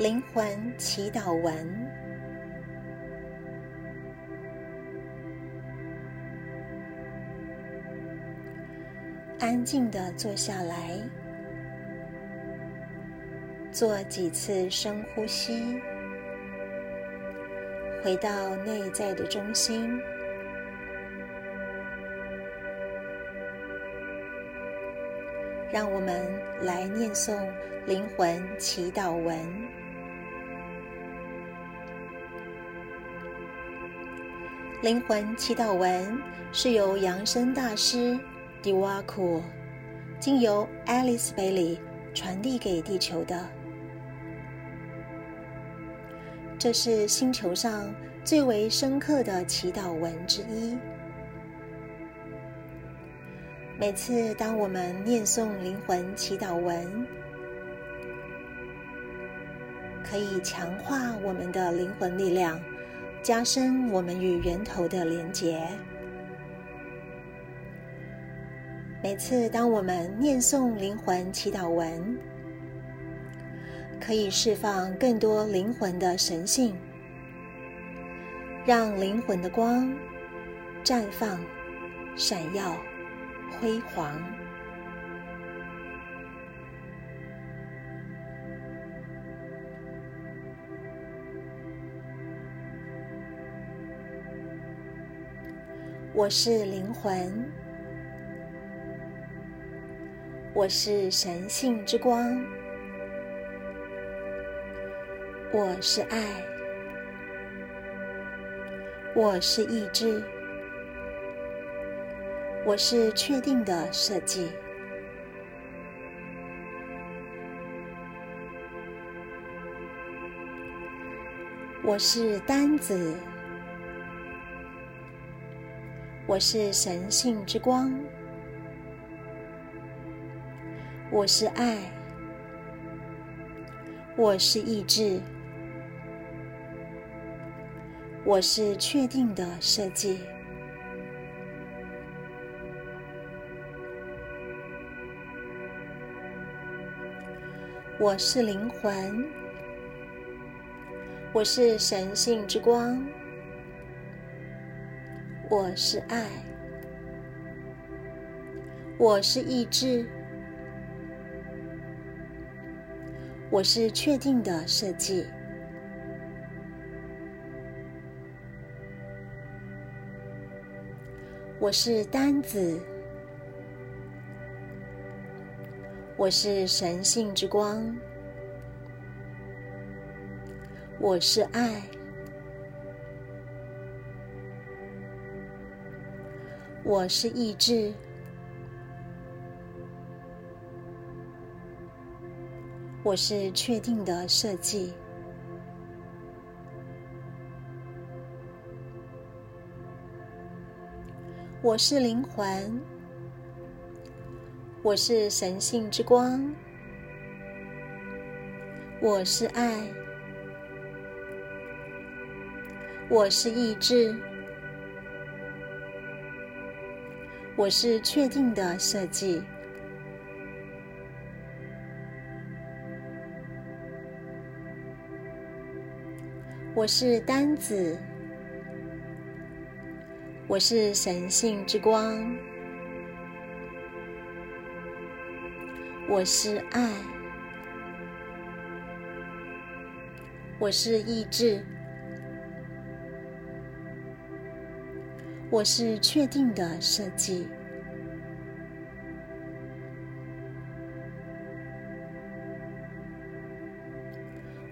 灵魂祈祷文。安静的坐下来，做几次深呼吸，回到内在的中心。让我们来念诵灵魂祈祷文。灵魂祈祷文是由扬声大师迪瓦库经由 Alice Bailey 传递给地球的。这是星球上最为深刻的祈祷文之一。每次当我们念诵灵魂祈祷文，可以强化我们的灵魂力量，加深我们与源头的连结。每次当我们念诵灵魂祈祷文，可以释放更多灵魂的神性，让灵魂的光绽放、闪耀。辉煌。我是灵魂，我是神性之光，我是爱，我是意志。我是确定的设计，我是单子，我是神性之光，我是爱，我是意志，我是确定的设计。我是灵魂，我是神性之光，我是爱，我是意志，我是确定的设计，我是单子。我是神性之光，我是爱，我是意志，我是确定的设计，我是灵魂。我是神性之光，我是爱，我是意志，我是确定的设计，我是单子，我是神性之光。我是爱，我是意志，我是确定的设计，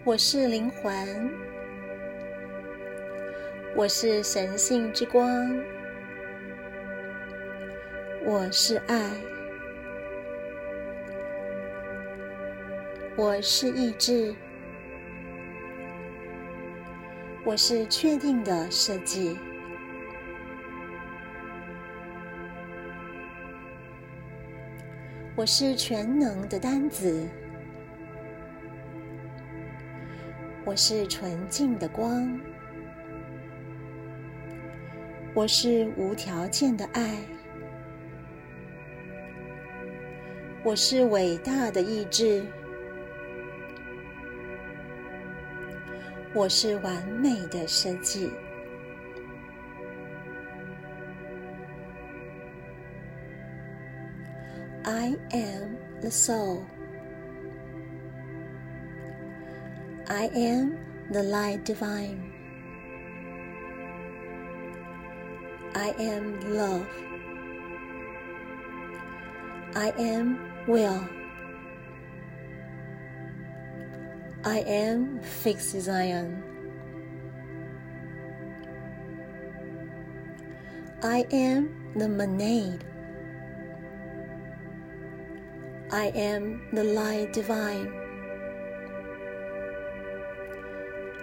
我是灵魂，我是神性之光，我是爱。我是意志，我是确定的设计，我是全能的单子，我是纯净的光，我是无条件的爱，我是伟大的意志。我是完美的设计。I am the soul. I am the light divine. I am love. I am will. I am fixed Zion. I am the monad. I am the light divine.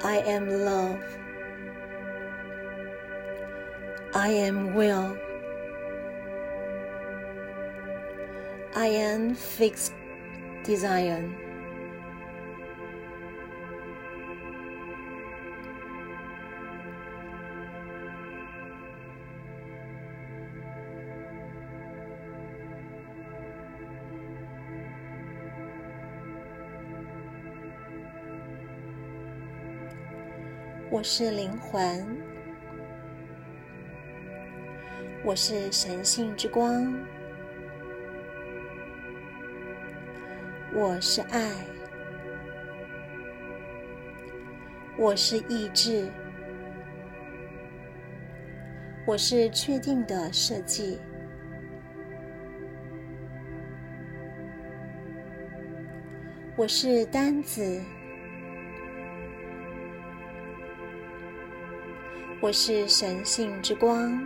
I am love. I am will. I am fixed desire. 我是灵魂，我是神性之光，我是爱，我是意志，我是确定的设计，我是单子。我是神性之光，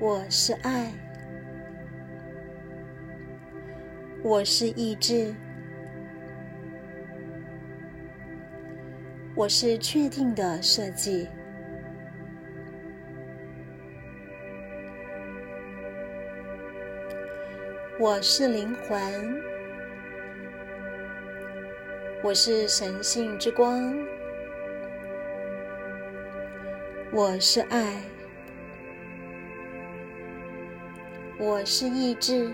我是爱，我是意志，我是确定的设计，我是灵魂，我是神性之光。我是爱，我是意志，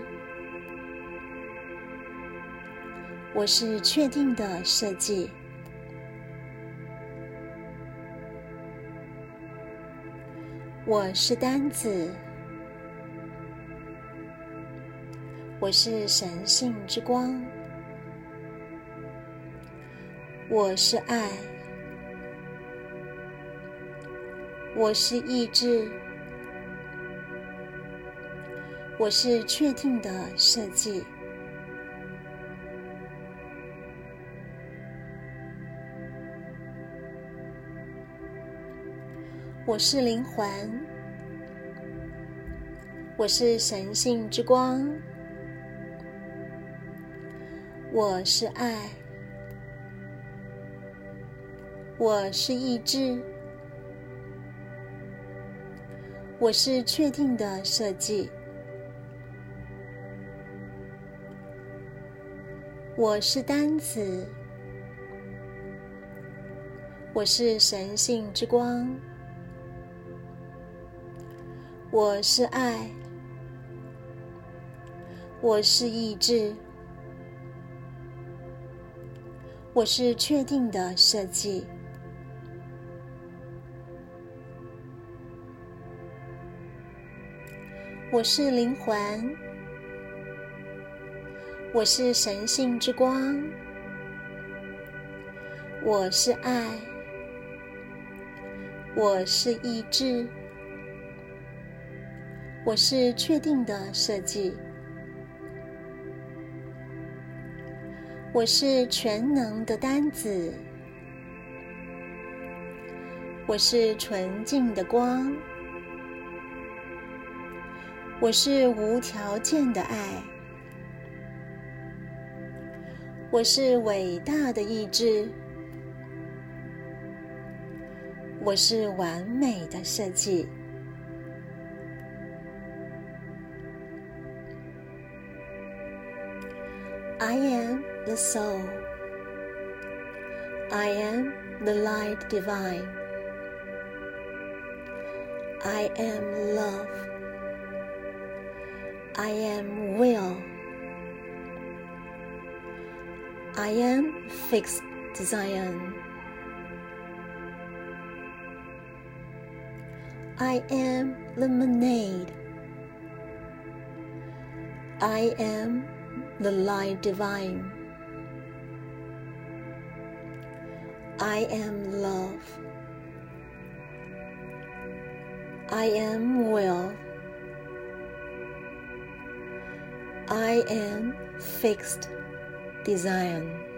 我是确定的设计，我是单子，我是神性之光，我是爱。我是意志，我是确定的设计，我是灵魂，我是神性之光，我是爱，我是意志。我是确定的设计，我是单子，我是神性之光，我是爱，我是意志，我是确定的设计。我是灵魂，我是神性之光，我是爱，我是意志，我是确定的设计，我是全能的单子，我是纯净的光。我是无条件的爱，我是伟大的意志，我是完美的设计。I am the soul. I am the light divine. I am love. I am will. I am fixed Zion. I am lemonade. I am the light divine. I am love. I am will. I am fixed design.